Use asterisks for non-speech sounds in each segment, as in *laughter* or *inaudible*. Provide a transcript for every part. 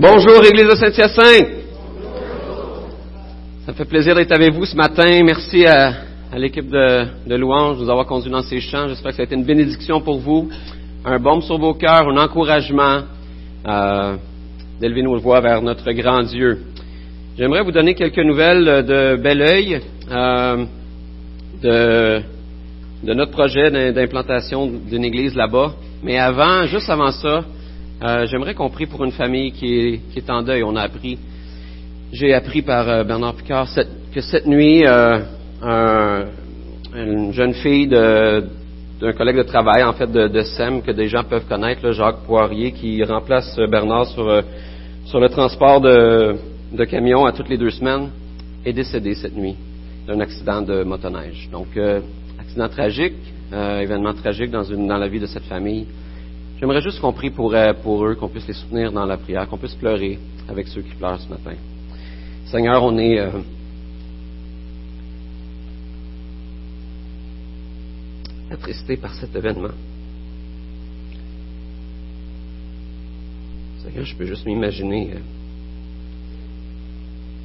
Bonjour, Église de Saint-Hyacinthe. Ça me fait plaisir d'être avec vous ce matin. Merci à, l'équipe de, louanges de nous avoir conduits dans ces chants. J'espère que ça a été une bénédiction pour vous, un baume sur vos cœurs, un encouragement euh, d'élever nos voix vers notre grand Dieu. J'aimerais vous donner quelques nouvelles de Belleuil, euh, de, de notre projet d'implantation d'une église là-bas. Mais avant, juste avant ça, euh, j'aimerais qu'on prie pour une famille qui est, en deuil. On a appris, j'ai appris par euh, Bernard Picard que cette nuit, euh, une jeune fille d'un collègue de travail, en fait de, SEM, que des gens peuvent connaître, Jacques Poirier, qui remplace Bernard sur, le transport de, camions à toutes les deux semaines, est décédé cette nuit d'un accident de motoneige. Donc, accident tragique, événement tragique dans la vie de cette famille. J'aimerais juste qu'on prie pour, euh, pour eux, qu'on puisse les soutenir dans la prière, qu'on puisse pleurer avec ceux qui pleurent ce matin. Seigneur, on est euh, attristé par cet événement. Seigneur, je peux juste m'imaginer euh,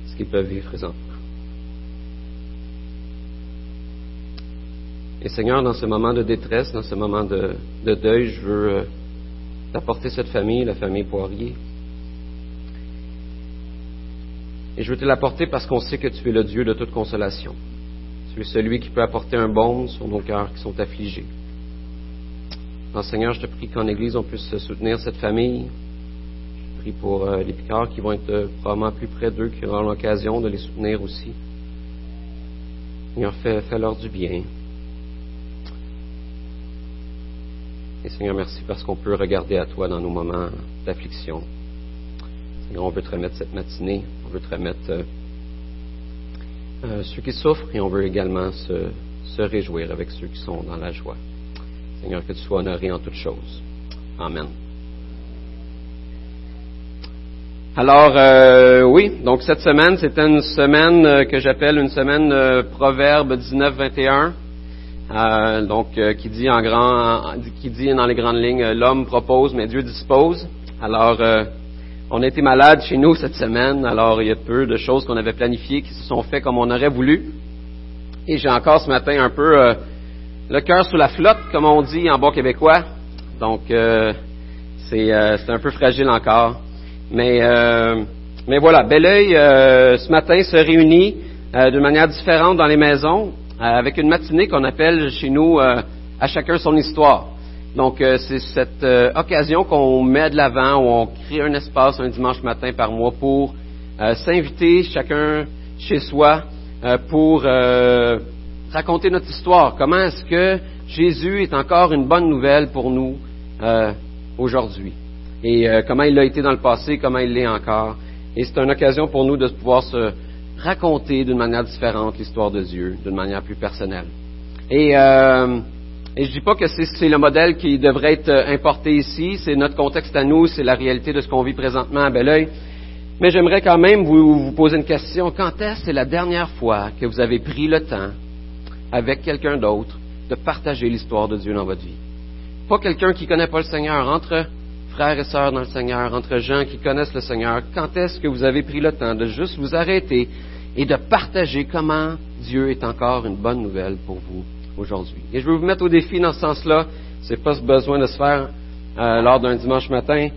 ce qu'ils peuvent vivre présentement. Et Seigneur, dans ce moment de détresse, dans ce moment de, de deuil, je veux d'apporter cette famille, la famille Poirier. Et je veux te l'apporter parce qu'on sait que tu es le Dieu de toute consolation. Tu es celui qui peut apporter un baume sur nos cœurs qui sont affligés. Alors, Seigneur, je te prie qu'en Église, on puisse soutenir cette famille. Je prie pour euh, les picards qui vont être euh, probablement plus près d'eux, qui auront l'occasion de les soutenir aussi. Seigneur, fais-leur du bien. Et Seigneur, merci parce qu'on peut regarder à toi dans nos moments d'affliction. Seigneur, on veut te remettre cette matinée, on veut te remettre euh, euh, ceux qui souffrent et on veut également se, réjouir avec ceux qui sont dans la joie. Seigneur, que tu sois honoré en toutes choses. Amen. Alors, euh, oui, donc cette semaine, c'était une semaine que j'appelle une semaine Proverbe 19-21. Euh, donc, euh, qui dit en grand, qui dit dans les grandes lignes, euh, l'homme propose, mais Dieu dispose. Alors, on a été malade chez nous cette semaine. Alors, il y a peu de choses qu'on avait planifiées qui se sont faites comme on aurait voulu. Et j'ai encore ce matin un peu le cœur sous la flotte, comme on dit en bon québécois. Donc, c'est un peu fragile encore. Mais, mais voilà, Belleuil, ce matin, se réunit de manière différente dans les maisons. Euh, avec une matinée qu'on appelle chez nous euh, à chacun son histoire. Donc, euh, c'est cette occasion qu'on met de l'avant, où on crée un espace un dimanche matin par mois pour s'inviter chacun chez soi pour raconter notre histoire. Comment est-ce que Jésus est encore une bonne nouvelle pour nous aujourd'hui? Et comment il a été dans le passé, comment il l'est encore? Et c'est une occasion pour nous de pouvoir se raconter d'une manière différente l'histoire de Dieu, d'une manière plus personnelle. Et, euh, je dis pas que c'est le modèle qui devrait être importé ici, c'est notre contexte à nous, c'est la réalité de ce qu'on vit présentement à Belleuil. Mais j'aimerais quand même vous, poser une question. Quand est-ce c'est la dernière fois que vous avez pris le temps, avec quelqu'un d'autre, de partager l'histoire de Dieu dans votre vie? Pas quelqu'un qui connaît pas le Seigneur, entre frères et sœurs dans le Seigneur, entre gens qui connaissent le Seigneur, quand est-ce que vous avez pris le temps de juste vous arrêter et de partager comment Dieu est encore une bonne nouvelle pour vous aujourd'hui? Et je veux vous mettre au défi dans ce sens-là. C'est pas ce besoin de se faire euh, lors d'un dimanche matin.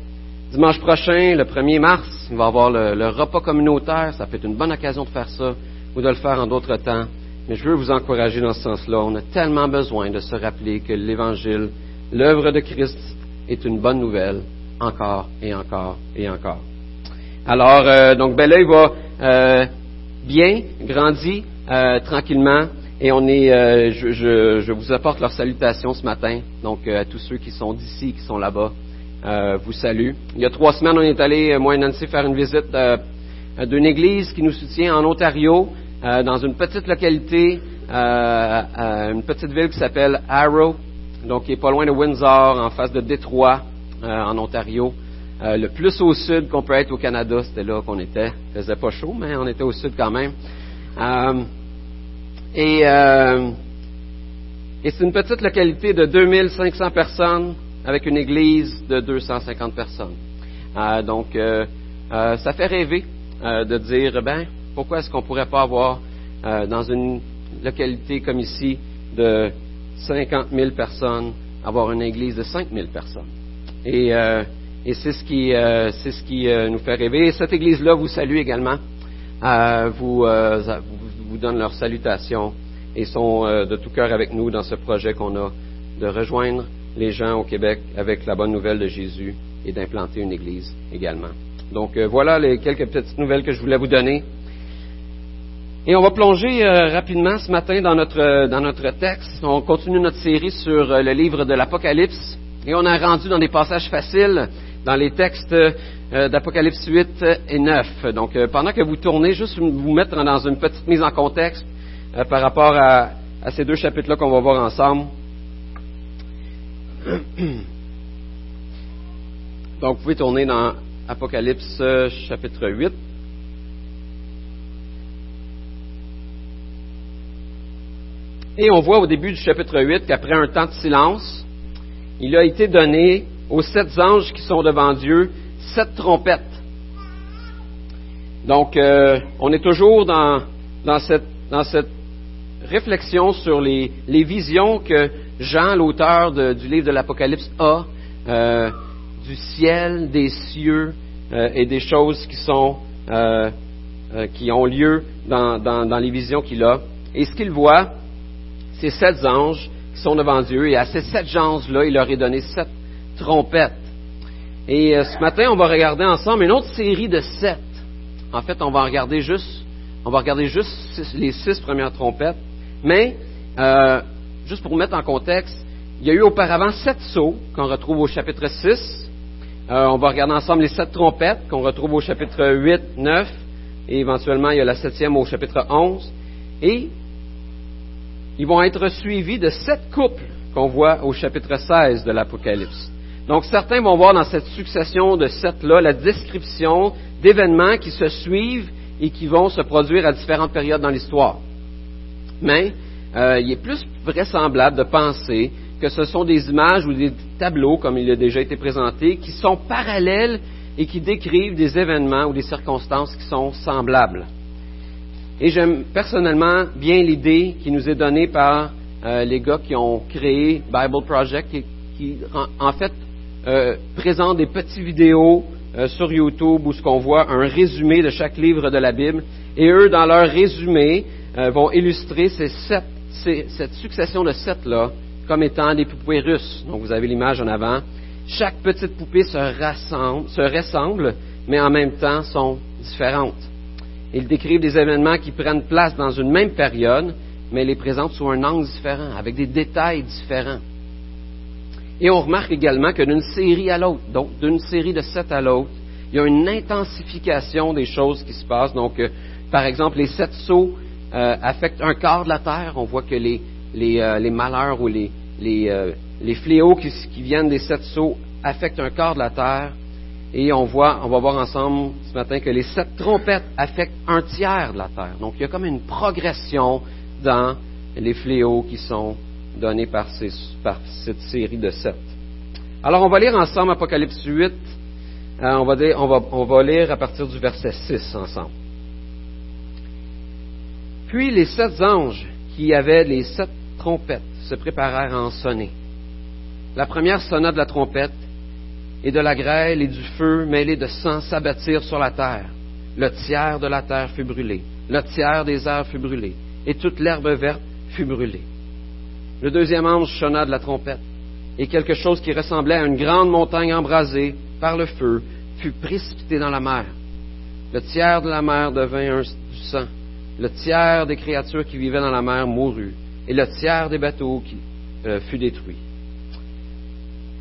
Dimanche prochain, le 1er mars, il va y avoir le, repas communautaire. Ça peut être une bonne occasion de faire ça ou de le faire en d'autres temps. Mais je veux vous encourager dans ce sens-là. On a tellement besoin de se rappeler que l'Évangile, l'œuvre de Christ, est une bonne nouvelle encore et encore et encore. Alors, euh, donc, ben là, il va euh, bien, grandit euh, tranquillement. Et on est, euh, je, vous apporte leur salutation ce matin. Donc à tous ceux qui sont d'ici, qui sont là-bas, vous salue. Il y a trois semaines, on est allé, moi et Nancy, faire une visite d'une église qui nous soutient en Ontario, dans une petite localité, une petite ville qui s'appelle Arrow, donc qui est pas loin de Windsor, en face de Détroit, en Ontario. Euh, le plus au sud qu'on peut être au Canada, c'était là qu'on était. Il faisait pas chaud, mais on était au sud quand même. Euh, et, euh, c'est une petite localité de 2500 personnes avec une église de 250 personnes. donc, euh, ça fait rêver euh, de dire, ben, pourquoi est-ce qu'on pourrait pas avoir euh, dans une localité comme ici de 50 000 personnes, avoir une église de 5 000 personnes. Et, et c'est ce qui, c'est ce qui nous fait rêver. Et cette église-là vous salue également, vous, vous donne leurs salutations et sont de tout cœur avec nous dans ce projet qu'on a de rejoindre les gens au Québec avec la bonne nouvelle de Jésus et d'implanter une église également. Donc euh, voilà les quelques petites nouvelles que je voulais vous donner. Et on va plonger euh, rapidement ce matin dans notre, euh, dans notre texte. On continue notre série sur le livre de l'Apocalypse. Et on a rendu dans des passages faciles dans les textes d'Apocalypse 8 et 9. Donc pendant que vous tournez, juste vous mettre dans une petite mise en contexte par rapport à, à ces deux chapitres-là qu'on va voir ensemble. *coughs* Donc vous pouvez tourner dans Apocalypse euh, chapitre 8. Et on voit au début du chapitre 8 qu'après un temps de silence, il a été donné aux sept anges qui sont devant Dieu sept trompettes. Donc, euh, on est toujours dans, cette, réflexion sur les, visions que Jean, l'auteur du livre de l'Apocalypse, a euh, du ciel, des cieux euh, et des choses qui sont qui ont lieu dans, dans, les visions qu'il a. Et ce qu'il voit, c'est sept anges qui sont devant Dieu, et à ces sept anges-là, il leur est donné sept trompettes. Et ce matin, on va regarder ensemble une autre série de sept. En fait, on va regarder juste, on va regarder juste les six premières trompettes. Mais, juste pour mettre en contexte, il y a eu auparavant sept sauts qu'on retrouve au chapitre 6, euh, on va regarder ensemble les sept trompettes qu'on retrouve au chapitre 8, 9, et éventuellement il y a la septième au chapitre 11. Et ils vont être suivis de sept couples qu'on voit au chapitre 16 de l'Apocalypse. Donc certains vont voir dans cette succession de sept-là la description d'événements qui se suivent et qui vont se produire à différentes périodes dans l'histoire. Mais euh, il est plus vraisemblable de penser que ce sont des images ou des tableaux, comme il a déjà été présenté, qui sont parallèles et qui décrivent des événements ou des circonstances qui sont semblables. Et j'aime personnellement bien l'idée qui nous est donnée par euh, les gars qui ont créé Bible Project, qui, qui en, fait euh, présentent des petites vidéos euh, sur YouTube où ce qu'on voit un résumé de chaque livre de la Bible. Et eux, dans leur résumé, vont illustrer cette succession de sept-là comme étant des poupées russes. Donc vous avez l'image en avant. Chaque petite poupée se, rassemble, se ressemble, mais en même temps sont différentes. Ils décrivent des événements qui prennent place dans une même période, mais les présentent sous un angle différent, avec des détails différents. Et on remarque également que d'une série à l'autre, donc d'une série de sept à l'autre, il y a une intensification des choses qui se passent. Donc, euh, par exemple, les sept sauts euh, affectent un quart de la Terre. On voit que les, euh, malheurs ou les, fléaux qui, viennent des sept sceaux affectent un quart de la terre. Et on voit, on va voir ensemble ce matin que les sept trompettes affectent un tiers de la terre. Donc il y a comme une progression dans les fléaux qui sont donnés par, cette série de sept. Alors on va lire ensemble Apocalypse 8. Euh, on, va on va lire à partir du verset 6 ensemble. Puis les sept anges qui avaient les sept trompettes se préparèrent à en sonner. La première sonna de la trompette, et de la grêle et du feu mêlés de sang s'abattirent sur la terre. Le tiers de la terre fut brûlé, le tiers des airs fut brûlé, et toute l'herbe verte fut brûlée. Le deuxième ange sonna de la trompette, et quelque chose qui ressemblait à une grande montagne embrasée par le feu fut précipité dans la mer. Le tiers de la mer devint du sang, le tiers des créatures qui vivaient dans la mer mourut, et le tiers des bateaux qui, euh, fut détruit.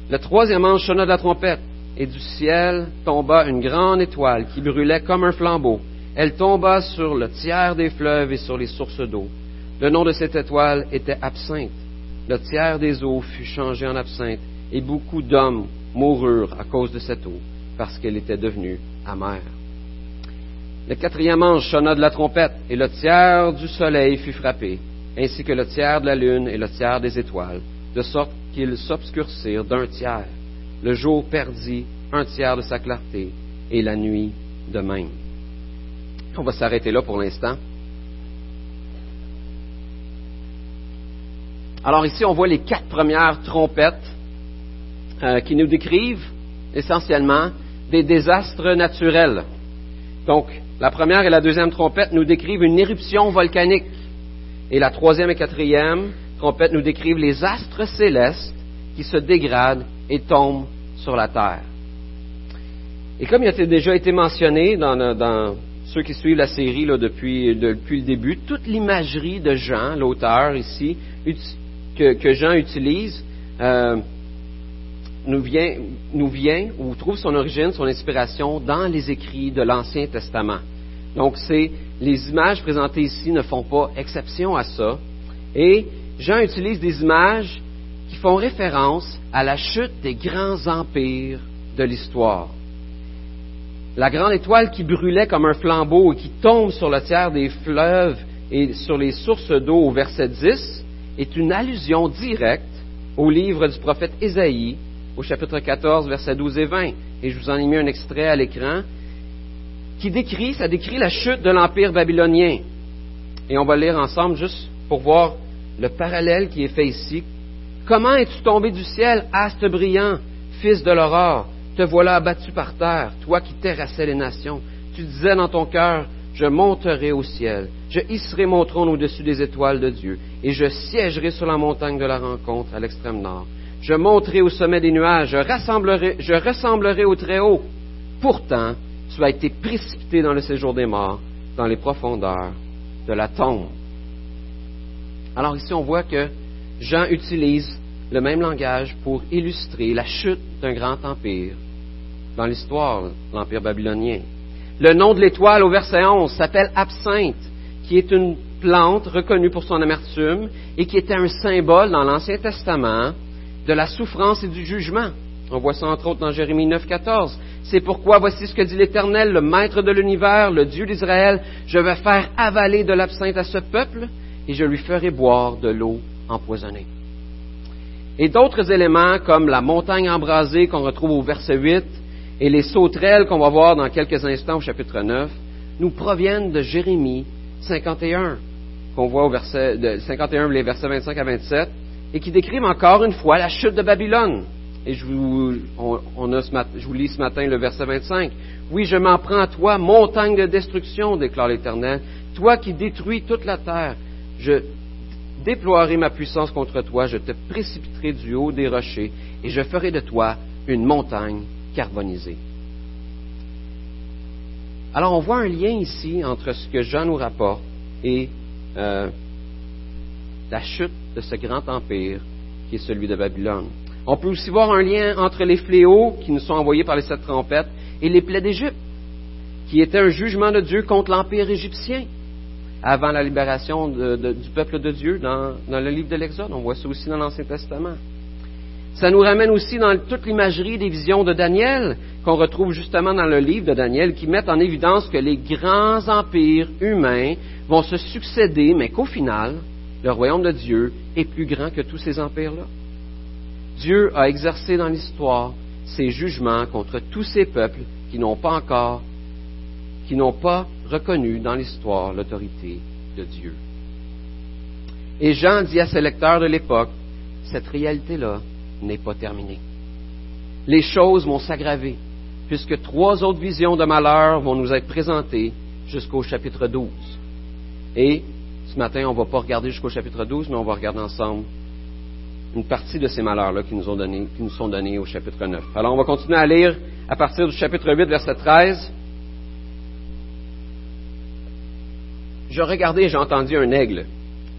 Le troisième ange sonna de la trompette, et du ciel tomba une grande étoile qui brûlait comme un flambeau. Elle tomba sur le tiers des fleuves et sur les sources d'eau. Le nom de cette étoile était absinthe. Le tiers des eaux fut changé en absinthe, et beaucoup d'hommes moururent à cause de cette eau, parce qu'elle était devenue amère. Le quatrième ange sonna de la trompette, et le tiers du soleil fut frappé, ainsi que le tiers de la lune et le tiers des étoiles, de sorte qu'ils s'obscurcirent d'un tiers. Le jour perdit un tiers de sa clarté, et la nuit de même. On va s'arrêter là pour l'instant. Alors ici, on voit les quatre premières trompettes euh, qui nous décrivent essentiellement des désastres naturels. Donc, la première et la deuxième trompette nous décrivent une éruption volcanique. Et la troisième et quatrième trompette nous décrivent les astres célestes qui se dégradent et tombent sur la terre. Et comme il a déjà été mentionné dans, ceux qui suivent la série depuis, le début, toute l'imagerie de Jean, l'auteur ici, que, Jean utilise, euh, nous vient, nous vient ou trouve son origine, son inspiration dans les écrits de l'Ancien Testament. Donc, les images présentées ici ne font pas exception à ça. Et Jean utilise des images qui font référence à la chute des grands empires de l'histoire. La grande étoile qui brûlait comme un flambeau et qui tombe sur le tiers des fleuves et sur les sources d'eau au verset 10 est une allusion directe au livre du prophète Ésaïe au chapitre 14, versets 12 et 20. Et je vous en ai mis un extrait à l'écran qui décrit, ça décrit la chute de l'empire babylonien. Et on va lire ensemble juste pour voir le parallèle qui est fait ici. Comment es-tu tombé du ciel, astre brillant, fils de l'aurore? Te voilà abattu par terre, toi qui terrassais les nations. Tu disais dans ton cœur, je monterai au ciel, je hisserai mon trône au-dessus des étoiles de Dieu, et je siégerai sur la montagne de la rencontre à l'extrême nord. Je monterai au sommet des nuages, je, rassemblerai, je ressemblerai au Très-Haut. Pourtant, tu as été précipité dans le séjour des morts, dans les profondeurs de la tombe. Alors ici, on voit que Jean utilise le même langage pour illustrer la chute d'un grand empire dans l'histoire, l'empire babylonien. Le nom de l'étoile au verset 11 s'appelle absinthe, qui est une plante reconnue pour son amertume et qui était un symbole dans l'Ancien Testament de la souffrance et du jugement. On voit ça entre autres dans Jérémie 9, 14. C'est pourquoi voici ce que dit l'Éternel, le Maître de l'univers, le Dieu d'Israël. Je vais faire avaler de l'absinthe à ce peuple et je lui ferai boire de l'eau empoisonnée. Et d'autres éléments comme la montagne embrasée qu'on retrouve au verset 8 et les sauterelles qu'on va voir dans quelques instants au chapitre 9 nous proviennent de Jérémie 51 qu'on voit au verset de 51 les versets 25 à 27 et qui décrivent encore une fois la chute de Babylone. Et je vous lis ce matin le verset 25. Oui, je m'en prends à toi, montagne de destruction, déclare l'Éternel, toi qui détruis toute la terre. Je déploierai ma puissance contre toi, je te précipiterai du haut des rochers, et je ferai de toi une montagne carbonisée. Alors on voit un lien ici entre ce que Jean nous rapporte et euh, la chute de ce grand empire qui est celui de Babylone. On peut aussi voir un lien entre les fléaux qui nous sont envoyés par les sept trompettes et les plaies d'Égypte, qui était un jugement de Dieu contre l'empire égyptien avant la libération du peuple de Dieu dans, dans le livre de l'Exode. On voit ça aussi dans l'Ancien Testament. Ça nous ramène aussi dans toute l'imagerie des visions de Daniel, qu'on retrouve justement dans le livre de Daniel, qui mettent en évidence que les grands empires humains vont se succéder, mais qu'au final, le royaume de Dieu est plus grand que tous ces empires-là. Dieu a exercé dans l'histoire ses jugements contre tous ces peuples qui n'ont pas encore, qui n'ont pas reconnu dans l'histoire l'autorité de Dieu. Et Jean dit à ses lecteurs de l'époque, cette réalité-là n'est pas terminée. Les choses vont s'aggraver, puisque trois autres visions de malheur vont nous être présentées jusqu'au chapitre 12. Et ce matin, on ne va pas regarder jusqu'au chapitre 12, mais on va regarder ensemble une partie de ces malheurs-là qui nous, qui nous sont donnés au chapitre 9. Alors, on va continuer à lire à partir du chapitre 8, verset 13. Je regardais et j'ai entendu un aigle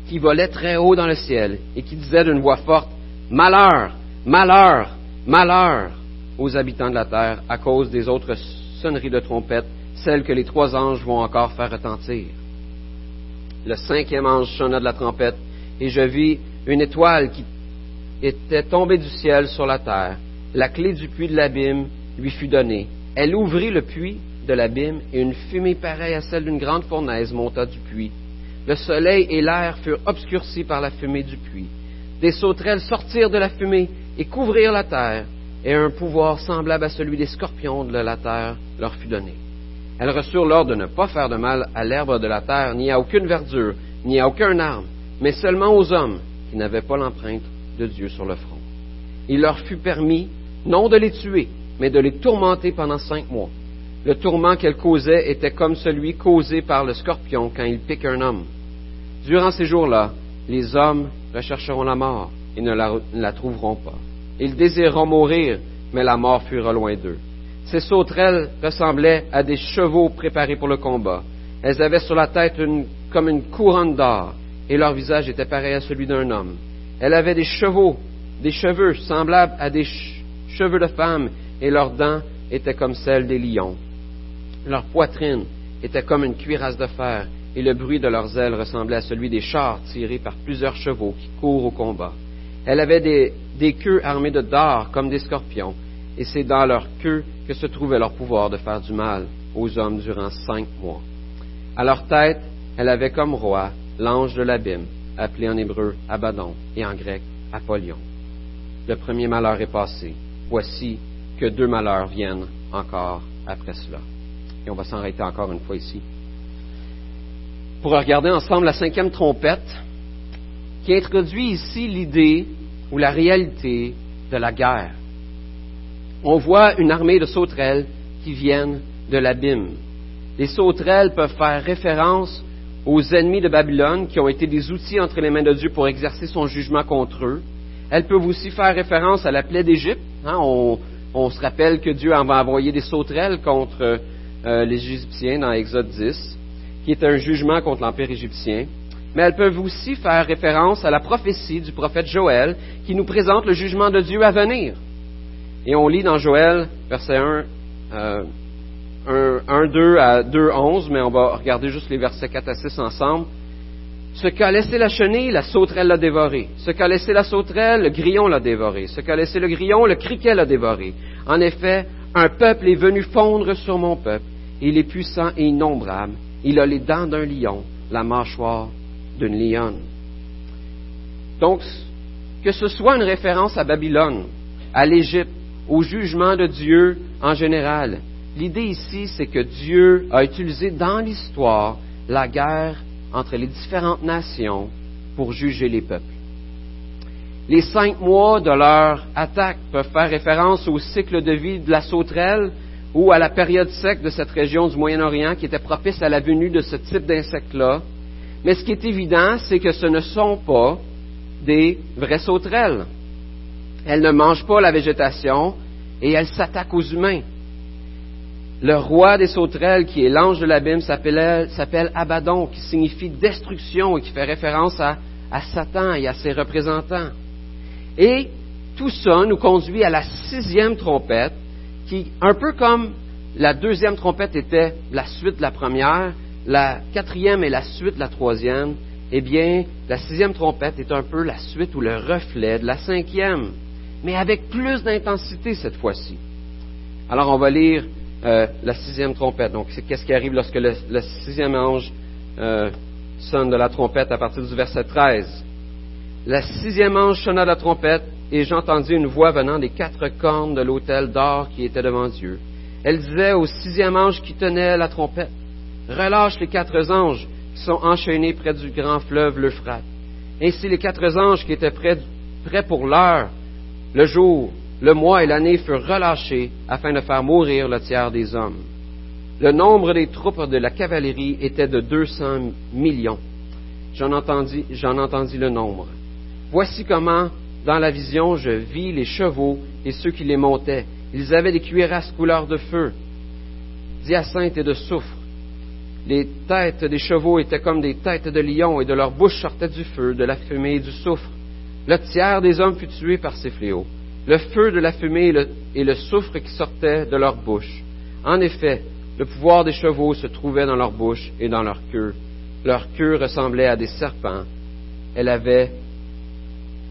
qui volait très haut dans le ciel et qui disait d'une voix forte, Malheur, malheur, malheur aux habitants de la terre à cause des autres sonneries de trompette, celles que les trois anges vont encore faire retentir. Le cinquième ange sonna de la trompette et je vis une étoile qui était tombée du ciel sur la terre. La clé du puits de l'abîme lui fut donnée. Elle ouvrit le puits de l'abîme et une fumée pareille à celle d'une grande fournaise monta du puits. Le soleil et l'air furent obscurcis par la fumée du puits. Des sauterelles sortirent de la fumée et couvrirent la terre, et un pouvoir semblable à celui des scorpions de la terre leur fut donné. Elles reçurent l'ordre de ne pas faire de mal à l'herbe de la terre, ni à aucune verdure, ni à aucun arbre, mais seulement aux hommes qui n'avaient pas l'empreinte de Dieu sur le front. Il leur fut permis non de les tuer, mais de les tourmenter pendant cinq mois. Le tourment qu'elles causaient était comme celui causé par le scorpion quand il pique un homme. Durant ces jours-là, les hommes rechercheront la mort et ne la, trouveront pas. Ils désireront mourir, mais la mort fuira loin d'eux. Ces sauterelles ressemblaient à des chevaux préparés pour le combat. Elles avaient sur la tête comme une couronne d'or, et leur visage était pareil à celui d'un homme. Elles avaient des chevaux, des cheveux semblables à des cheveux de femme, et leurs dents étaient comme celles des lions. Leur poitrine était comme une cuirasse de fer, et le bruit de leurs ailes ressemblait à celui des chars tirés par plusieurs chevaux qui courent au combat. Elles avaient des, queues armées de dards comme des scorpions, et c'est dans leur queue que se trouvait leur pouvoir de faire du mal aux hommes durant cinq mois. À leur tête, elle avait comme roi l'ange de l'abîme, appelé en hébreu Abaddon et en grec Apollyon. Le premier malheur est passé. Voici que deux malheurs viennent encore après cela. Et on va s'arrêter encore une fois ici. Pour regarder ensemble la cinquième trompette, qui introduit ici l'idée ou la réalité de la guerre on voit une armée de sauterelles qui viennent de l'abîme. Les sauterelles peuvent faire référence aux ennemis de Babylone qui ont été des outils entre les mains de Dieu pour exercer son jugement contre eux. Elles peuvent aussi faire référence à la plaie d'Égypte. Hein. on, se rappelle que Dieu va envoyer des sauterelles contre euh, les Égyptiens dans Exode 10, qui est un jugement contre l'Empire égyptien. Mais elles peuvent aussi faire référence à la prophétie du prophète Joël qui nous présente le jugement de Dieu à venir. Et on lit dans Joël, verset 1, 1, 2 à 2, 11, mais on va regarder juste les versets 4 à 6 ensemble. Ce qu'a laissé la chenille, la sauterelle l'a dévoré. Ce qu'a laissé la sauterelle, le grillon l'a dévoré. Ce qu'a laissé le grillon, le criquet l'a dévoré. En effet, un peuple est venu fondre sur mon peuple. Il est puissant et innombrable. Il a les dents d'un lion, la mâchoire d'une lionne. Donc, que ce soit une référence à Babylone, à l'Égypte, au jugement de Dieu en général. L'idée ici, c'est que Dieu a utilisé dans l'histoire la guerre entre les différentes nations pour juger les peuples. Les cinq mois de leur attaque peuvent faire référence au cycle de vie de la sauterelle ou à la période sec de cette région du Moyen-Orient qui était propice à la venue de ce type d'insectes-là. Mais ce qui est évident, c'est que ce ne sont pas des vraies sauterelles. Elle ne mange pas la végétation et elle s'attaque aux humains. Le roi des sauterelles, qui est l'ange de l'abîme, s'appelle Abaddon, qui signifie destruction et qui fait référence à, à Satan et à ses représentants. Et tout ça nous conduit à la sixième trompette, qui, un peu comme la deuxième trompette était la suite de la première, la quatrième est la suite de la troisième, eh bien, la sixième trompette est un peu la suite ou le reflet de la cinquième mais avec plus d'intensité cette fois-ci. Alors on va lire euh, la sixième trompette. Donc qu'est-ce qui arrive lorsque le, sixième ange euh, sonne de la trompette à partir du verset 13. La sixième ange sonna la trompette et j'entendis une voix venant des quatre cornes de l'autel d'or qui était devant Dieu. Elle disait au sixième ange qui tenait la trompette, relâche les quatre anges qui sont enchaînés près du grand fleuve l'Euphrate. Ainsi les quatre anges qui étaient prêts pour l'heure le jour, le mois et l'année furent relâchés afin de faire mourir le tiers des hommes. Le nombre des troupes de la cavalerie était de deux cents millions. J'en entendis, j'en entendis le nombre. Voici comment, dans la vision, je vis les chevaux et ceux qui les montaient. Ils avaient des cuirasses couleur de feu, d'hyacinthe et de soufre. Les têtes des chevaux étaient comme des têtes de lions, et de leur bouche sortait du feu, de la fumée et du soufre. Le tiers des hommes fut tué par ces fléaux. Le feu de la fumée et le, soufre qui sortaient de leur bouche. En effet, le pouvoir des chevaux se trouvait dans leur bouche et dans leur queue. Leur queue ressemblait à des serpents. Elle avait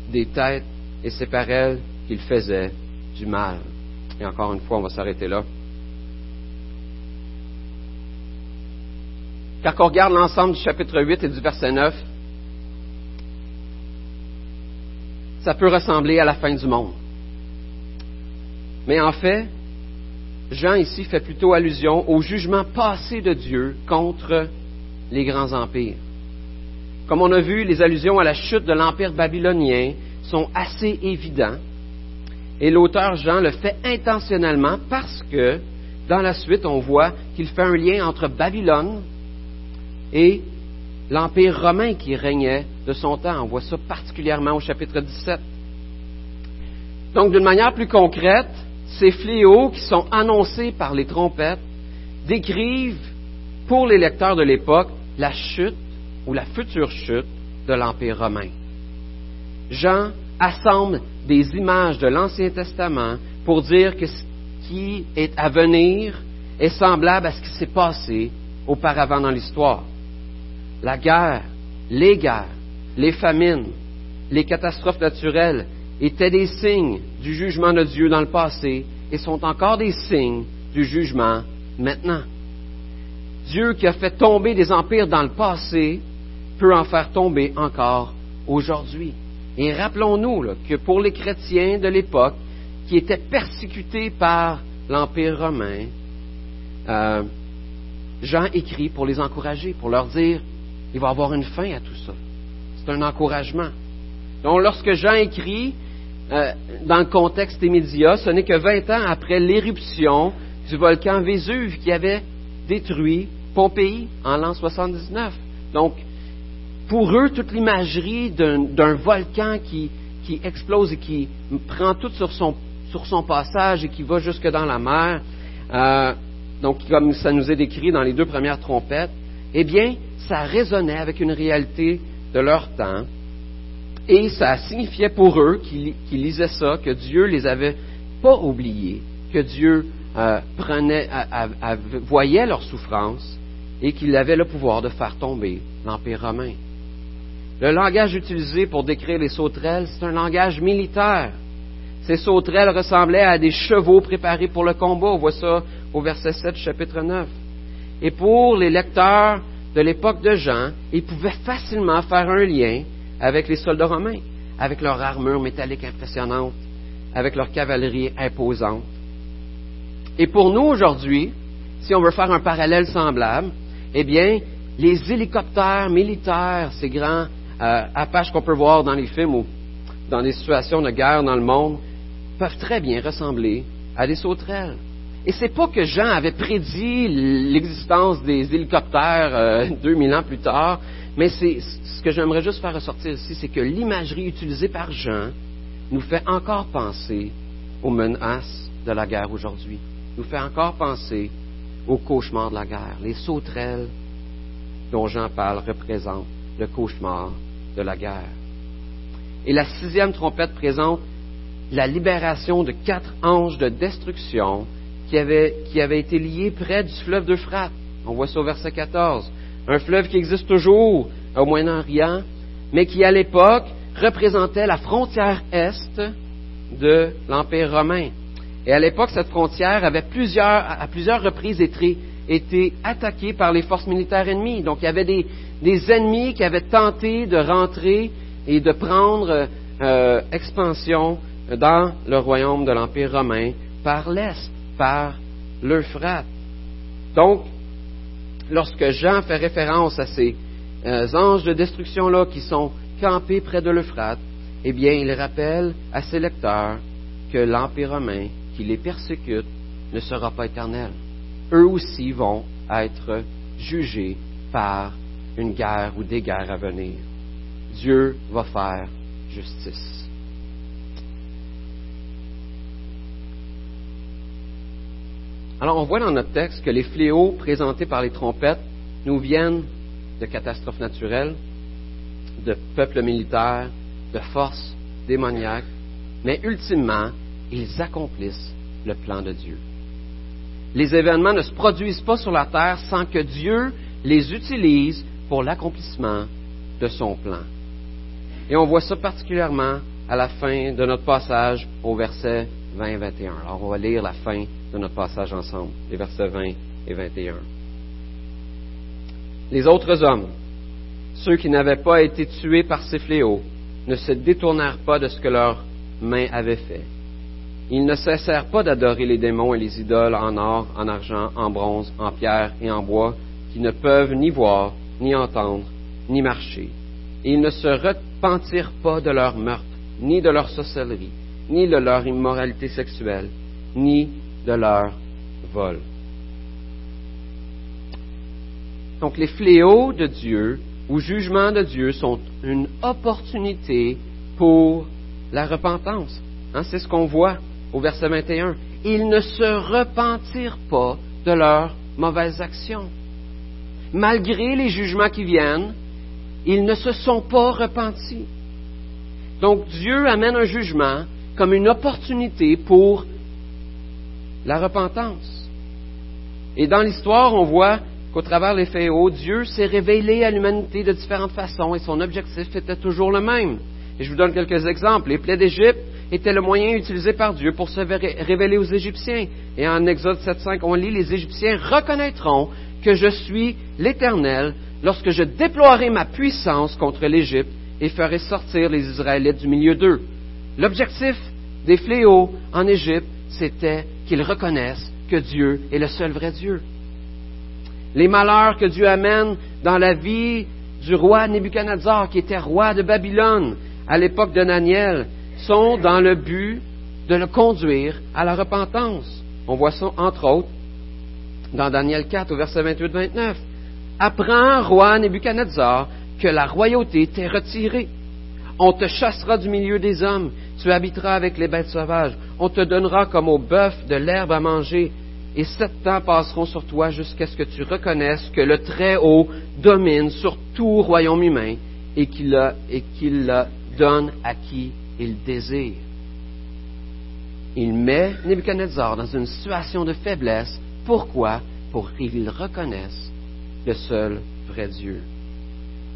des têtes et c'est par elles qu'ils faisaient du mal. Et encore une fois, on va s'arrêter là. Car on regarde l'ensemble du chapitre 8 et du verset 9, ça peut ressembler à la fin du monde. Mais en fait, Jean ici fait plutôt allusion au jugement passé de Dieu contre les grands empires. Comme on a vu, les allusions à la chute de l'empire babylonien sont assez évidentes. Et l'auteur Jean le fait intentionnellement parce que, dans la suite, on voit qu'il fait un lien entre Babylone et l'empire romain qui régnait de son temps. On voit ça particulièrement au chapitre 17. Donc, d'une manière plus concrète, ces fléaux qui sont annoncés par les trompettes décrivent pour les lecteurs de l'époque la chute ou la future chute de l'Empire romain. Jean assemble des images de l'Ancien Testament pour dire que ce qui est à venir est semblable à ce qui s'est passé auparavant dans l'histoire. La guerre, les guerres, les famines, les catastrophes naturelles étaient des signes du jugement de Dieu dans le passé et sont encore des signes du jugement maintenant. Dieu qui a fait tomber des empires dans le passé peut en faire tomber encore aujourd'hui. Et rappelons-nous que pour les chrétiens de l'époque qui étaient persécutés par l'Empire romain, euh, Jean écrit pour les encourager, pour leur dire, il va y avoir une fin à tout ça. C'est un encouragement. Donc lorsque Jean écrit, euh, dans le contexte immédiat, ce n'est que 20 ans après l'éruption du volcan Vésuve qui avait détruit Pompéi en l'an 79. Donc, pour eux, toute l'imagerie d'un volcan qui, explose et qui prend tout sur son, passage et qui va jusque dans la mer, euh, donc comme ça nous est décrit dans les deux premières trompettes, eh bien, ça résonnait avec une réalité de leur temps. Et ça signifiait pour eux qui, lisaient ça que Dieu les avait pas oubliés, que Dieu euh, prenait, voyait leur souffrance et qu'il avait le pouvoir de faire tomber l'Empire romain. Le langage utilisé pour décrire les sauterelles, c'est un langage militaire. Ces sauterelles ressemblaient à des chevaux préparés pour le combat. On voit ça au verset 7 chapitre 9. Et pour les lecteurs de l'époque de Jean, ils pouvaient facilement faire un lien avec les soldats romains, avec leur armure métallique impressionnante, avec leur cavalerie imposante. Et pour nous aujourd'hui, si on veut faire un parallèle semblable, eh bien, les hélicoptères militaires, ces grands euh, Apaches qu'on peut voir dans les films ou dans des situations de guerre dans le monde, peuvent très bien ressembler à des sauterelles. Et c'est pas que Jean avait prédit l'existence des hélicoptères euh, *laughs* 2000 ans plus tard, mais ce que j'aimerais juste faire ressortir ici, c'est que l'imagerie utilisée par Jean nous fait encore penser aux menaces de la guerre aujourd'hui, nous fait encore penser aux cauchemars de la guerre. Les sauterelles dont Jean parle représentent le cauchemar de la guerre. Et la sixième trompette présente la libération de quatre anges de destruction qui avaient, qui avaient été liés près du fleuve d'Euphrate. On voit ça au verset 14. Un fleuve qui existe toujours au Moyen-Orient, mais qui à l'époque représentait la frontière est de l'Empire romain. Et à l'époque, cette frontière avait plusieurs, à plusieurs reprises été, attaquée par les forces militaires ennemies. Donc il y avait des, des ennemis qui avaient tenté de rentrer et de prendre euh, expansion dans le royaume de l'Empire romain par l'Est, par l'Euphrate. Donc, lorsque Jean fait référence à ces euh, anges de destruction-là qui sont campés près de l'Euphrate, eh bien, il rappelle à ses lecteurs que l'Empire romain qui les persécute ne sera pas éternel. Eux aussi vont être jugés par une guerre ou des guerres à venir. Dieu va faire justice. Alors on voit dans notre texte que les fléaux présentés par les trompettes nous viennent de catastrophes naturelles, de peuples militaires, de forces démoniaques, mais ultimement, ils accomplissent le plan de Dieu. Les événements ne se produisent pas sur la terre sans que Dieu les utilise pour l'accomplissement de son plan. Et on voit ça particulièrement à la fin de notre passage au verset 20 et 21. Alors on va lire la fin de notre passage ensemble, les versets 20 et 21. Les autres hommes, ceux qui n'avaient pas été tués par ces fléaux, ne se détournèrent pas de ce que leurs mains avaient fait. Ils ne cessèrent pas d'adorer les démons et les idoles en or, en argent, en bronze, en pierre et en bois, qui ne peuvent ni voir, ni entendre, ni marcher. Et ils ne se repentirent pas de leur meurtre, ni de leur sorcellerie, ni de leur immoralité sexuelle, ni de leur vol. Donc les fléaux de Dieu ou jugements de Dieu sont une opportunité pour la repentance. Hein, c'est ce qu'on voit au verset 21. Ils ne se repentirent pas de leurs mauvaises actions. Malgré les jugements qui viennent, ils ne se sont pas repentis. Donc Dieu amène un jugement comme une opportunité pour la repentance. Et dans l'histoire, on voit qu'au travers les fléaux, Dieu s'est révélé à l'humanité de différentes façons et son objectif était toujours le même. Et je vous donne quelques exemples. Les plaies d'Égypte étaient le moyen utilisé par Dieu pour se révéler aux Égyptiens. Et en Exode 7.5, on lit, les Égyptiens reconnaîtront que je suis l'Éternel lorsque je déploierai ma puissance contre l'Égypte et ferai sortir les Israélites du milieu d'eux. L'objectif des fléaux en Égypte, c'était qu'ils reconnaissent que Dieu est le seul vrai Dieu. Les malheurs que Dieu amène dans la vie du roi Nebuchadnezzar, qui était roi de Babylone à l'époque de Daniel, sont dans le but de le conduire à la repentance. On voit ça, entre autres, dans Daniel 4, au verset 28-29. Apprends, roi Nebuchadnezzar, que la royauté t'est retirée. On te chassera du milieu des hommes, tu habiteras avec les bêtes sauvages, on te donnera comme au bœuf de l'herbe à manger, et sept ans passeront sur toi jusqu'à ce que tu reconnaisses que le Très-Haut domine sur tout royaume humain et qu'il le donne à qui il désire. Il met Nebuchadnezzar dans une situation de faiblesse. Pourquoi? Pour qu'il reconnaisse le seul vrai Dieu.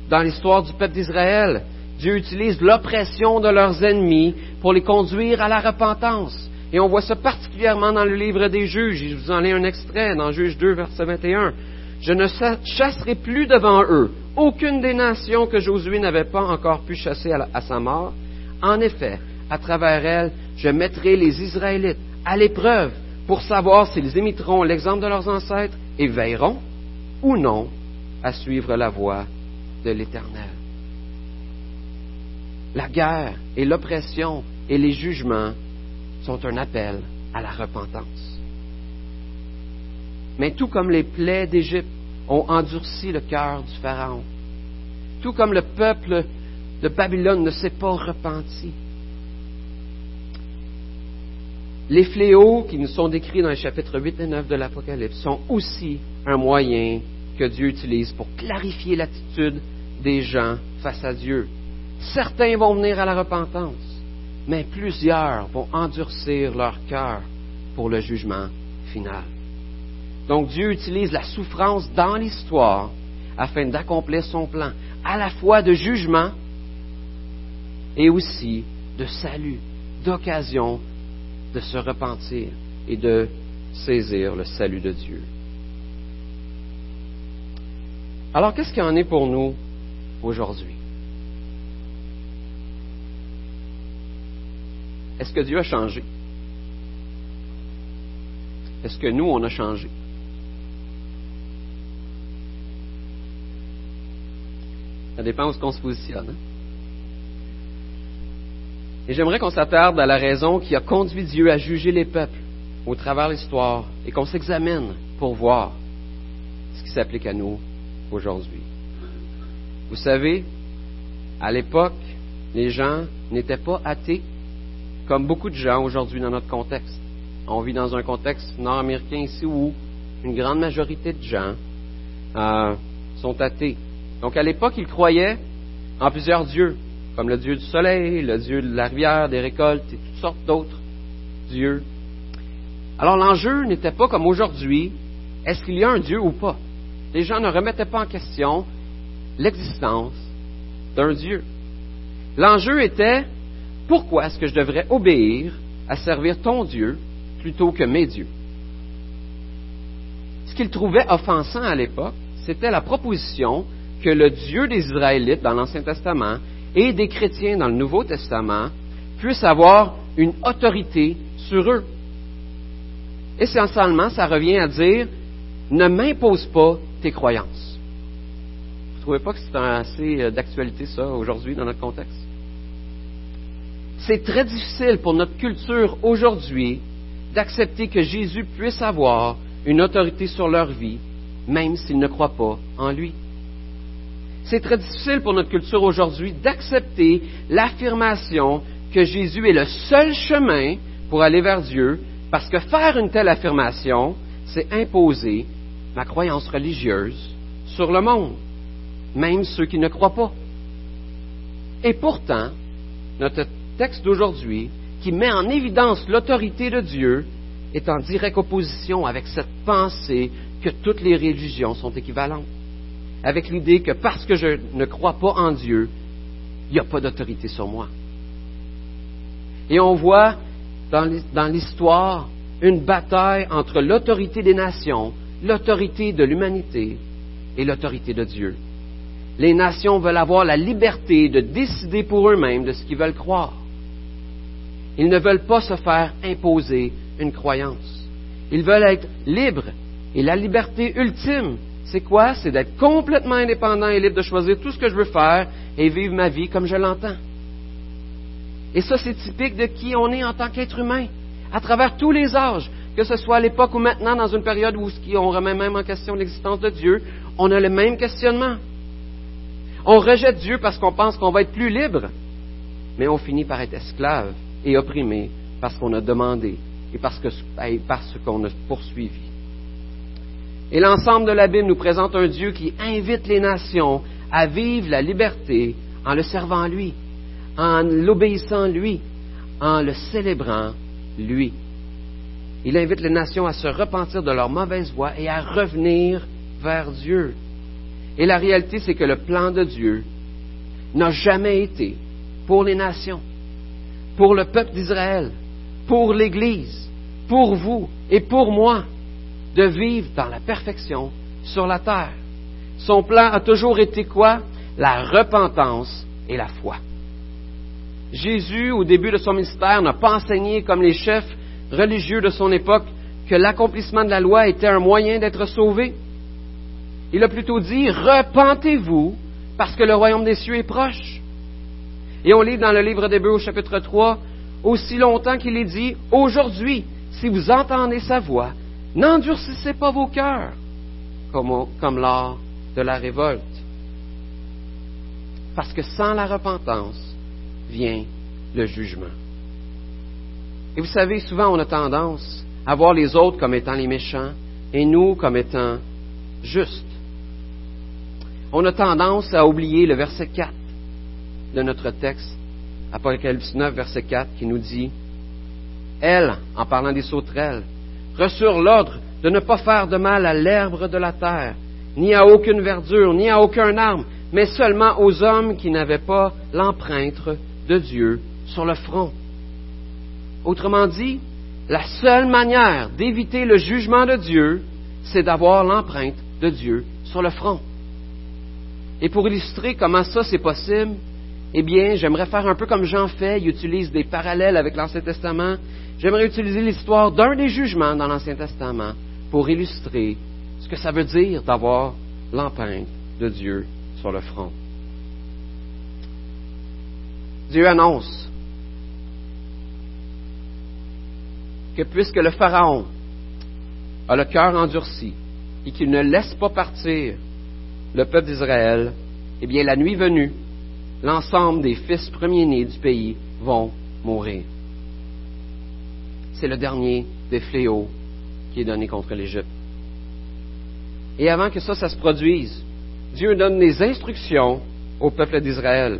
Dans l'histoire du peuple d'Israël, Dieu utilise l'oppression de leurs ennemis pour les conduire à la repentance. Et on voit ça particulièrement dans le livre des juges. Je vous en lis un extrait dans Juge 2, verset 21. Je ne chasserai plus devant eux aucune des nations que Josué n'avait pas encore pu chasser à, sa mort. En effet, à travers elles, je mettrai les Israélites à l'épreuve pour savoir s'ils imiteront l'exemple de leurs ancêtres et veilleront ou non à suivre la voie de l'Éternel. La guerre et l'oppression et les jugements sont un appel à la repentance. Mais tout comme les plaies d'Égypte ont endurci le cœur du Pharaon, tout comme le peuple de Babylone ne s'est pas repenti, les fléaux qui nous sont décrits dans les chapitres 8 et 9 de l'Apocalypse sont aussi un moyen que Dieu utilise pour clarifier l'attitude des gens face à Dieu. Certains vont venir à la repentance, mais plusieurs vont endurcir leur cœur pour le jugement final. Donc Dieu utilise la souffrance dans l'histoire afin d'accomplir son plan, à la fois de jugement et aussi de salut, d'occasion de se repentir et de saisir le salut de Dieu. Alors, qu'est-ce qu'il en est pour nous aujourd'hui? Est-ce que Dieu a changé? Est-ce que nous, on a changé? Ça dépend où qu'on se positionne. Hein? Et j'aimerais qu'on s'attarde à la raison qui a conduit Dieu à juger les peuples au travers de l'histoire et qu'on s'examine pour voir ce qui s'applique à nous aujourd'hui. Vous savez, à l'époque, les gens n'étaient pas athées comme beaucoup de gens aujourd'hui dans notre contexte. On vit dans un contexte nord-américain ici où une grande majorité de gens euh, sont athées. Donc à l'époque, ils croyaient en plusieurs dieux, comme le dieu du soleil, le dieu de la rivière, des récoltes et toutes sortes d'autres dieux. Alors l'enjeu n'était pas comme aujourd'hui, est-ce qu'il y a un dieu ou pas? Les gens ne remettaient pas en question l'existence d'un dieu. L'enjeu était pourquoi est-ce que je devrais obéir à servir ton Dieu plutôt que mes dieux? Ce qu'ils trouvaient offensant à l'époque, c'était la proposition que le Dieu des Israélites dans l'Ancien Testament et des chrétiens dans le Nouveau Testament puissent avoir une autorité sur eux. Essentiellement, ça revient à dire, ne m'impose pas tes croyances. Vous ne trouvez pas que c'est assez euh, d'actualité ça aujourd'hui dans notre contexte? C'est très difficile pour notre culture aujourd'hui d'accepter que Jésus puisse avoir une autorité sur leur vie, même s'ils ne croient pas en lui. C'est très difficile pour notre culture aujourd'hui d'accepter l'affirmation que Jésus est le seul chemin pour aller vers Dieu, parce que faire une telle affirmation, c'est imposer ma croyance religieuse sur le monde, même ceux qui ne croient pas. Et pourtant, notre texte d'aujourd'hui, qui met en évidence l'autorité de Dieu, est en directe opposition avec cette pensée que toutes les religions sont équivalentes, avec l'idée que parce que je ne crois pas en Dieu, il n'y a pas d'autorité sur moi. Et on voit dans l'histoire une bataille entre l'autorité des nations, l'autorité de l'humanité et l'autorité de Dieu. Les nations veulent avoir la liberté de décider pour eux-mêmes de ce qu'ils veulent croire. Ils ne veulent pas se faire imposer une croyance. Ils veulent être libres. Et la liberté ultime, c'est quoi? C'est d'être complètement indépendant et libre de choisir tout ce que je veux faire et vivre ma vie comme je l'entends. Et ça, c'est typique de qui on est en tant qu'être humain, à travers tous les âges, que ce soit à l'époque ou maintenant, dans une période où on remet même en question l'existence de Dieu, on a le même questionnement. On rejette Dieu parce qu'on pense qu'on va être plus libre, mais on finit par être esclave et opprimé parce qu'on a demandé et parce, qu'on a poursuivi. Et l'ensemble de la Bible nous présente un Dieu qui invite les nations à vivre la liberté en le servant lui, en l'obéissant lui, en le célébrant lui. Il invite les nations à se repentir de leur mauvaise voie et à revenir vers Dieu. Et la réalité, c'est que le plan de Dieu n'a jamais été pour les nations, pour le peuple d'Israël, pour l'Église, pour vous et pour moi, de vivre dans la perfection sur la terre. Son plan a toujours été quoi? La repentance et la foi. Jésus, au début de son ministère, n'a pas enseigné comme les chefs religieux de son époque que l'accomplissement de la loi était un moyen d'être sauvé. Il a plutôt dit, repentez-vous parce que le royaume des cieux est proche. Et on lit dans le livre d'Hébreux au chapitre 3, aussi longtemps qu'il est dit, aujourd'hui, si vous entendez sa voix, n'endurcissez pas vos cœurs, comme, comme lors de la révolte. Parce que sans la repentance vient le jugement. Et vous savez, souvent on a tendance à voir les autres comme étant les méchants et nous comme étant justes. On a tendance à oublier le verset 4 de notre texte, Apocalypse 9, verset 4, qui nous dit, Elle, en parlant des sauterelles, reçurent l'ordre de ne pas faire de mal à l'herbe de la terre, ni à aucune verdure, ni à aucun arbre, mais seulement aux hommes qui n'avaient pas l'empreinte de Dieu sur le front. Autrement dit, la seule manière d'éviter le jugement de Dieu, c'est d'avoir l'empreinte de Dieu sur le front. Et pour illustrer comment ça c'est possible, eh bien, j'aimerais faire un peu comme Jean fait, il utilise des parallèles avec l'Ancien Testament. J'aimerais utiliser l'histoire d'un des jugements dans l'Ancien Testament pour illustrer ce que ça veut dire d'avoir l'empreinte de Dieu sur le front. Dieu annonce que puisque le Pharaon a le cœur endurci et qu'il ne laisse pas partir le peuple d'Israël, eh bien, la nuit venue, l'ensemble des fils premiers-nés du pays vont mourir. C'est le dernier des fléaux qui est donné contre l'Égypte. Et avant que ça, ça se produise, Dieu donne des instructions au peuple d'Israël.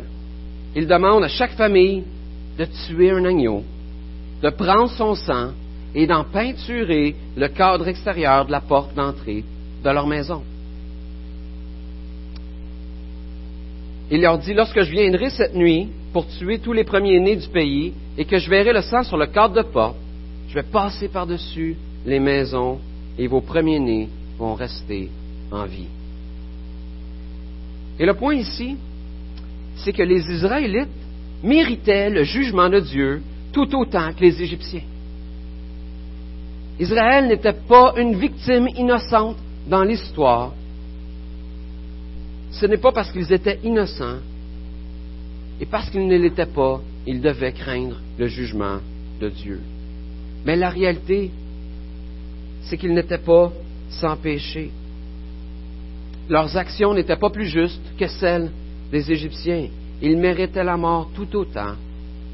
Il demande à chaque famille de tuer un agneau, de prendre son sang et d'en peinturer le cadre extérieur de la porte d'entrée de leur maison. Il leur dit, lorsque je viendrai cette nuit pour tuer tous les premiers-nés du pays et que je verrai le sang sur le cadre de porte, je vais passer par-dessus les maisons et vos premiers-nés vont rester en vie. Et le point ici, c'est que les Israélites méritaient le jugement de Dieu tout autant que les Égyptiens. Israël n'était pas une victime innocente dans l'histoire. Ce n'est pas parce qu'ils étaient innocents et parce qu'ils ne l'étaient pas, ils devaient craindre le jugement de Dieu. Mais la réalité, c'est qu'ils n'étaient pas sans péché. Leurs actions n'étaient pas plus justes que celles des Égyptiens. Ils méritaient la mort tout autant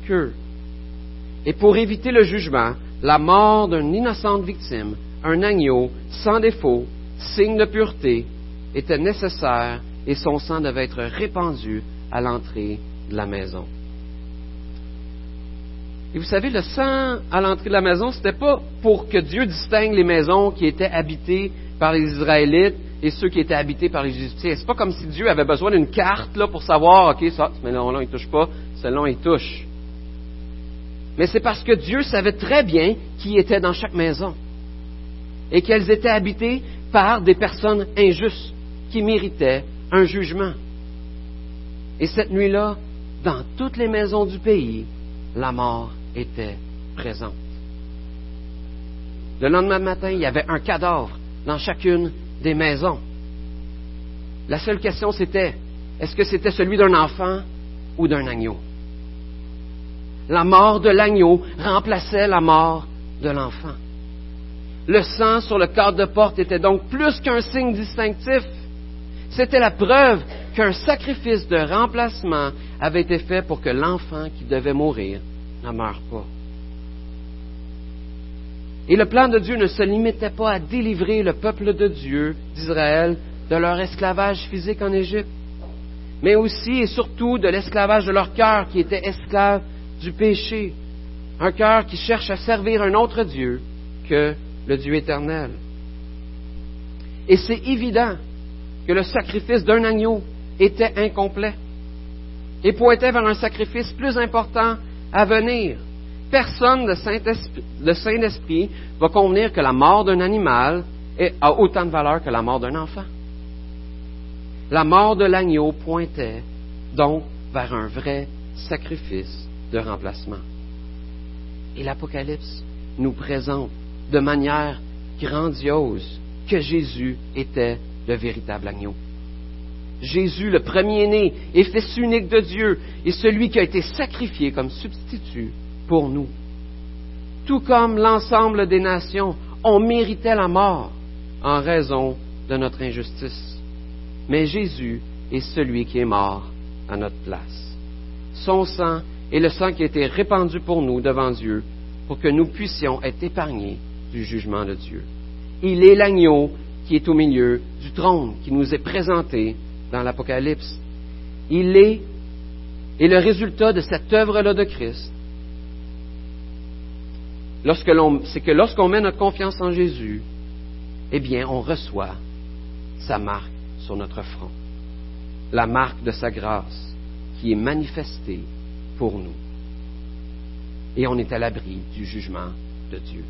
qu'eux. Et pour éviter le jugement, la mort d'une innocente victime, un agneau sans défaut, signe de pureté, était nécessaire et son sang devait être répandu à l'entrée de la maison. Et vous savez, le sang à l'entrée de la maison, ce n'était pas pour que Dieu distingue les maisons qui étaient habitées par les Israélites et ceux qui étaient habités par les Égyptiens. C'est pas comme si Dieu avait besoin d'une carte là, pour savoir, OK, ça, ce maison-là, il touche pas, celle-là, il touche. Mais c'est parce que Dieu savait très bien qui était dans chaque maison et qu'elles étaient habitées par des personnes injustes qui méritaient un jugement. Et cette nuit-là, dans toutes les maisons du pays, la mort était présente. Le lendemain matin, il y avait un cadavre dans chacune des maisons. La seule question, c'était, est-ce que c'était celui d'un enfant ou d'un agneau? La mort de l'agneau remplaçait la mort de l'enfant. Le sang sur le cadre de porte était donc plus qu'un signe distinctif. C'était la preuve qu'un sacrifice de remplacement avait été fait pour que l'enfant qui devait mourir ne meure pas. Et le plan de Dieu ne se limitait pas à délivrer le peuple de Dieu, d'Israël, de leur esclavage physique en Égypte, mais aussi et surtout de l'esclavage de leur cœur qui était esclave du péché, un cœur qui cherche à servir un autre Dieu que le Dieu éternel. Et c'est évident que le sacrifice d'un agneau était incomplet et pointait vers un sacrifice plus important à venir. Personne de Saint-Esprit va convenir que la mort d'un animal a autant de valeur que la mort d'un enfant. La mort de l'agneau pointait donc vers un vrai sacrifice de remplacement. Et l'Apocalypse nous présente de manière grandiose que Jésus était le véritable agneau. Jésus, le premier-né et fils unique de Dieu, est celui qui a été sacrifié comme substitut pour nous. Tout comme l'ensemble des nations ont mérité la mort en raison de notre injustice. Mais Jésus est celui qui est mort à notre place. Son sang est le sang qui a été répandu pour nous devant Dieu pour que nous puissions être épargnés du jugement de Dieu. Il est l'agneau qui est au milieu du trône qui nous est présenté dans l'Apocalypse. Il est, le résultat de cette œuvre-là de Christ, c'est que lorsqu'on met notre confiance en Jésus, eh bien, on reçoit sa marque sur notre front, la marque de sa grâce qui est manifestée pour nous. Et on est à l'abri du jugement de Dieu.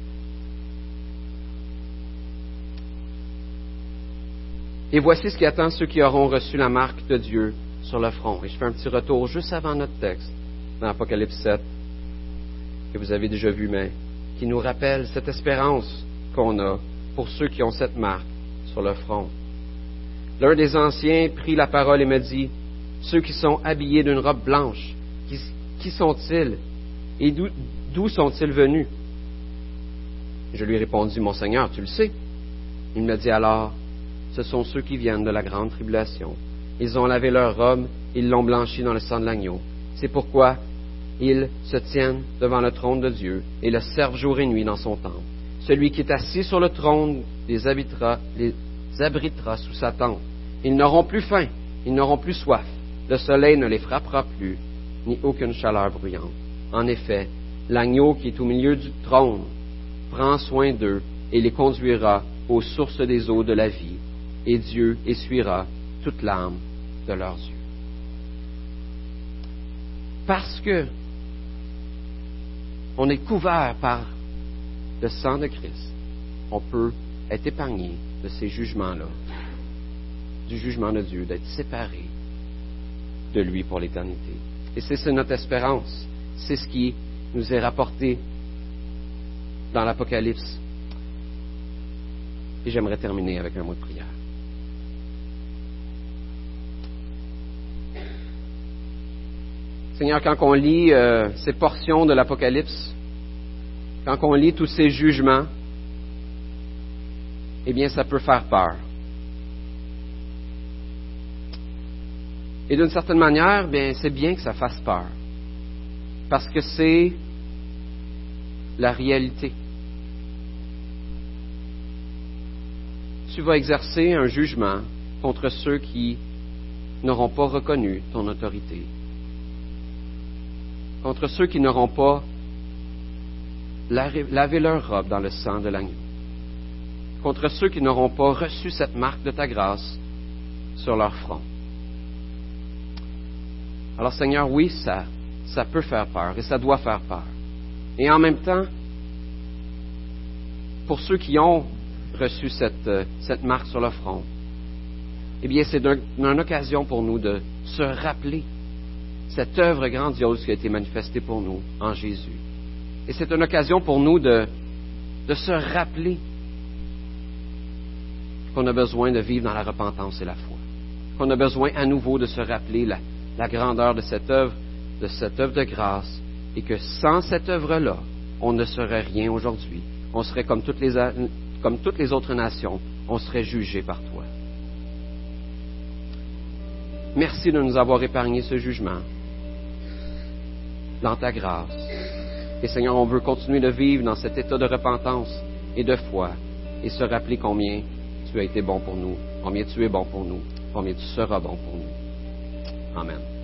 Et voici ce qui attend ceux qui auront reçu la marque de Dieu sur le front. Et je fais un petit retour juste avant notre texte, dans Apocalypse 7, que vous avez déjà vu, mais qui nous rappelle cette espérance qu'on a pour ceux qui ont cette marque sur le front. L'un des anciens prit la parole et me dit, Ceux qui sont habillés d'une robe blanche, qui, sont-ils et d'où sont-ils venus Je lui répondis, Mon Seigneur, tu le sais. Il me dit alors, Ce sont ceux qui viennent de la grande tribulation. Ils ont lavé leur robe, ils l'ont blanchi dans le sang de l'agneau. C'est pourquoi ils se tiennent devant le trône de Dieu et le servent jour et nuit dans son temple. Celui qui est assis sur le trône les, habitera, les abritera sous sa tente. Ils n'auront plus faim, ils n'auront plus soif. Le soleil ne les frappera plus, ni aucune chaleur bruyante. En effet, l'agneau qui est au milieu du trône prend soin d'eux et les conduira aux sources des eaux de la vie, et Dieu essuiera toute l'âme de leurs yeux. Parce que on est couvert par le sang de Christ, on peut être épargné de ces jugements-là, du jugement de Dieu, d'être séparé de lui pour l'éternité. Et c'est notre espérance. C'est ce qui nous est rapporté dans l'Apocalypse. Et j'aimerais terminer avec un mot de prière. Seigneur, quand on lit euh, ces portions de l'Apocalypse, quand on lit tous ces jugements, eh bien, ça peut faire peur. Et d'une certaine manière, bien, c'est bien que ça fasse peur. Parce que c'est la réalité. Tu vas exercer un jugement contre ceux qui n'auront pas reconnu ton autorité, contre ceux qui n'auront pas lavé leur robe dans le sang de l'agneau, contre ceux qui n'auront pas reçu cette marque de ta grâce sur leur front. Alors Seigneur, oui, ça, peut faire peur et ça doit faire peur. Et en même temps, pour ceux qui ont reçu cette, euh, marque sur le front, eh bien, c'est une occasion pour nous de se rappeler cette œuvre grandiose qui a été manifestée pour nous en Jésus. Et c'est une occasion pour nous de, se rappeler qu'on a besoin de vivre dans la repentance et la foi. Qu'on a besoin à nouveau de se rappeler la, grandeur de cette œuvre, de cette œuvre de grâce, et que sans cette œuvre-là, on ne serait rien aujourd'hui. On serait comme toutes les autres nations, on serait jugé par toi. Merci de nous avoir épargné ce jugement dans ta grâce. Et Seigneur, on veut continuer de vivre dans cet état de repentance et de foi et se rappeler combien tu as été bon pour nous, combien tu es bon pour nous, combien tu seras bon pour nous. Amen.